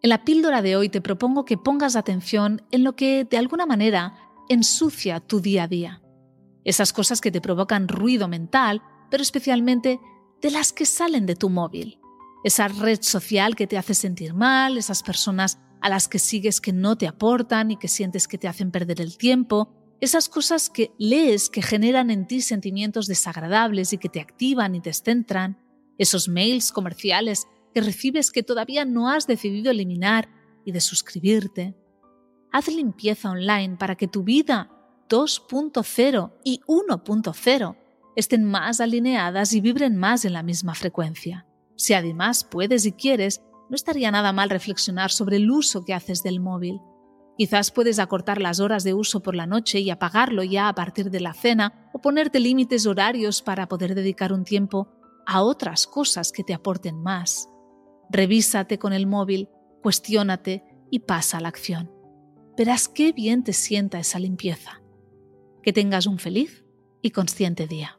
En la píldora de hoy te propongo que pongas atención en lo que de alguna manera ensucia tu día a día. Esas cosas que te provocan ruido mental, pero especialmente de las que salen de tu móvil. Esa red social que te hace sentir mal, esas personas a las que sigues que no te aportan y que sientes que te hacen perder el tiempo, esas cosas que lees que generan en ti sentimientos desagradables y que te activan y te centran, esos mails comerciales que recibes que todavía no has decidido eliminar y de suscribirte. Haz limpieza online para que tu vida 2.0 y 1.0 estén más alineadas y vibren más en la misma frecuencia. Si además puedes y quieres, no estaría nada mal reflexionar sobre el uso que haces del móvil. Quizás puedes acortar las horas de uso por la noche y apagarlo ya a partir de la cena o ponerte límites horarios para poder dedicar un tiempo a otras cosas que te aporten más. Revísate con el móvil, cuestiónate y pasa a la acción. Verás qué bien te sienta esa limpieza. Que tengas un feliz y consciente día.